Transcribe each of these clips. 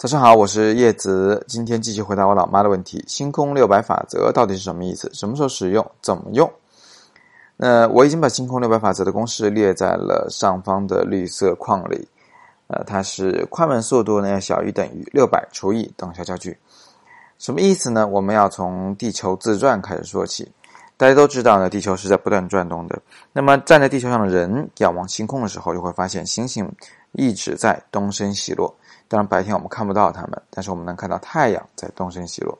早上好，我是叶子。今天继续回答我老妈的问题：星空六百法则到底是什么意思？什么时候使用？怎么用？那我已经把星空六百法则的公式列在了上方的绿色框里。呃，它是快门速度呢要小于等于六百除以等效焦距。什么意思呢？我们要从地球自转开始说起。大家都知道呢，地球是在不断转动的。那么站在地球上的人仰望星空的时候，就会发现星星一直在东升西落。当然，白天我们看不到它们，但是我们能看到太阳在东升西落。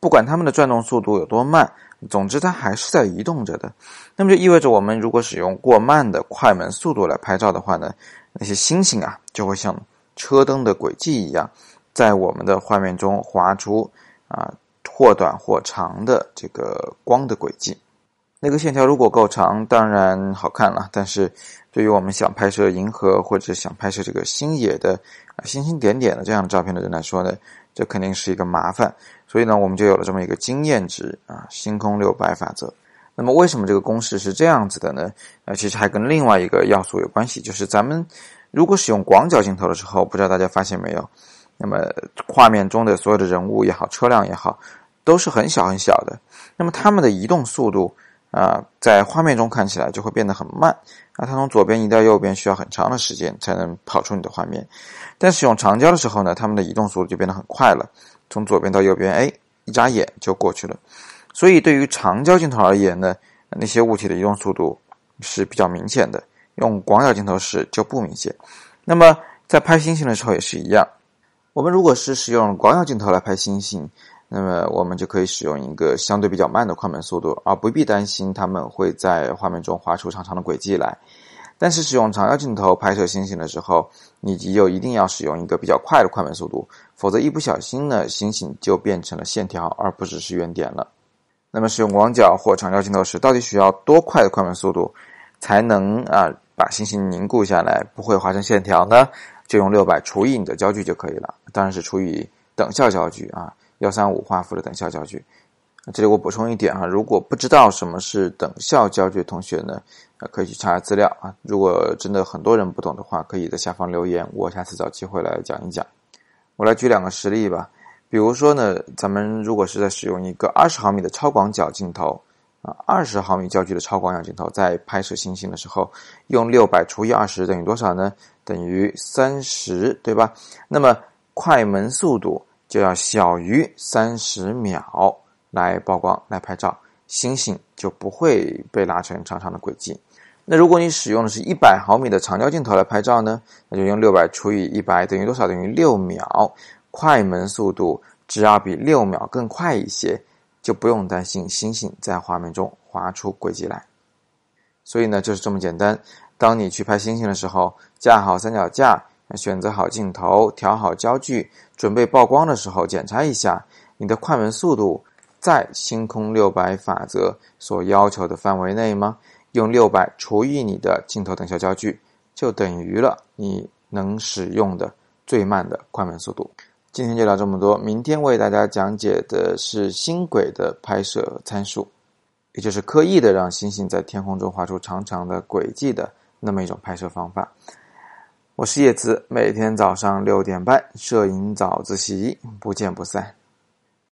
不管它们的转动速度有多慢，总之它还是在移动着的。那么就意味着，我们如果使用过慢的快门速度来拍照的话呢，那些星星啊，就会像车灯的轨迹一样，在我们的画面中划出啊或短或长的这个光的轨迹。那个线条如果够长，当然好看了。但是，对于我们想拍摄银河或者想拍摄这个星野的啊星星点点的这样的照片的人来说呢，这肯定是一个麻烦。所以呢，我们就有了这么一个经验值啊，星空六百法则。那么，为什么这个公式是这样子的呢？啊，其实还跟另外一个要素有关系，就是咱们如果使用广角镜头的时候，不知道大家发现没有？那么，画面中的所有的人物也好，车辆也好，都是很小很小的。那么，它们的移动速度。啊，在画面中看起来就会变得很慢啊，它从左边移到右边需要很长的时间才能跑出你的画面。但使用长焦的时候呢，它们的移动速度就变得很快了，从左边到右边，哎，一眨眼就过去了。所以对于长焦镜头而言呢，那些物体的移动速度是比较明显的，用广角镜头时就不明显。那么在拍星星的时候也是一样，我们如果是使用广角镜头来拍星星。那么我们就可以使用一个相对比较慢的快门速度，而不必担心它们会在画面中画出长长的轨迹来。但是使用长焦镜头拍摄星星的时候，你就一定要使用一个比较快的快门速度，否则一不小心呢，星星就变成了线条，而不只是圆点了。那么使用广角或长焦镜头时，到底需要多快的快门速度才能啊把星星凝固下来，不会画成线条呢？就用六百除以你的焦距就可以了，当然是除以等效焦距啊。幺三五画幅的等效焦距，这里我补充一点哈，如果不知道什么是等效焦距同学呢，可以去查下资料啊。如果真的很多人不懂的话，可以在下方留言，我下次找机会来讲一讲。我来举两个实例吧，比如说呢，咱们如果是在使用一个二十毫米的超广角镜头啊，二十毫米焦距的超广角镜头，在拍摄星星的时候，用六百除以二十等于多少呢？等于三十，对吧？那么快门速度。就要小于三十秒来曝光来拍照，星星就不会被拉成长长的轨迹。那如果你使用的是一百毫米的长焦镜头来拍照呢？那就用六百除以一百等于多少？等于六秒。快门速度只要比六秒更快一些，就不用担心星星在画面中划出轨迹来。所以呢，就是这么简单。当你去拍星星的时候，架好三脚架。选择好镜头，调好焦距，准备曝光的时候，检查一下你的快门速度在星空六百法则所要求的范围内吗？用六百除以你的镜头等效焦距，就等于了你能使用的最慢的快门速度。今天就聊这么多，明天为大家讲解的是星轨的拍摄参数，也就是刻意的让星星在天空中画出长长的轨迹的那么一种拍摄方法。我是叶子，每天早上六点半，摄影早自习，不见不散。